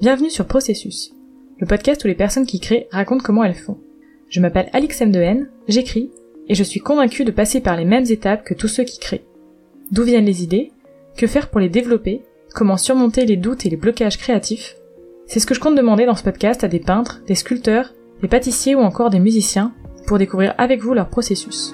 Bienvenue sur Processus, le podcast où les personnes qui créent racontent comment elles font. Je m'appelle Alix M. J'écris, et je suis convaincue de passer par les mêmes étapes que tous ceux qui créent. D'où viennent les idées? Que faire pour les développer? Comment surmonter les doutes et les blocages créatifs? C'est ce que je compte demander dans ce podcast à des peintres, des sculpteurs, des pâtissiers ou encore des musiciens pour découvrir avec vous leur processus.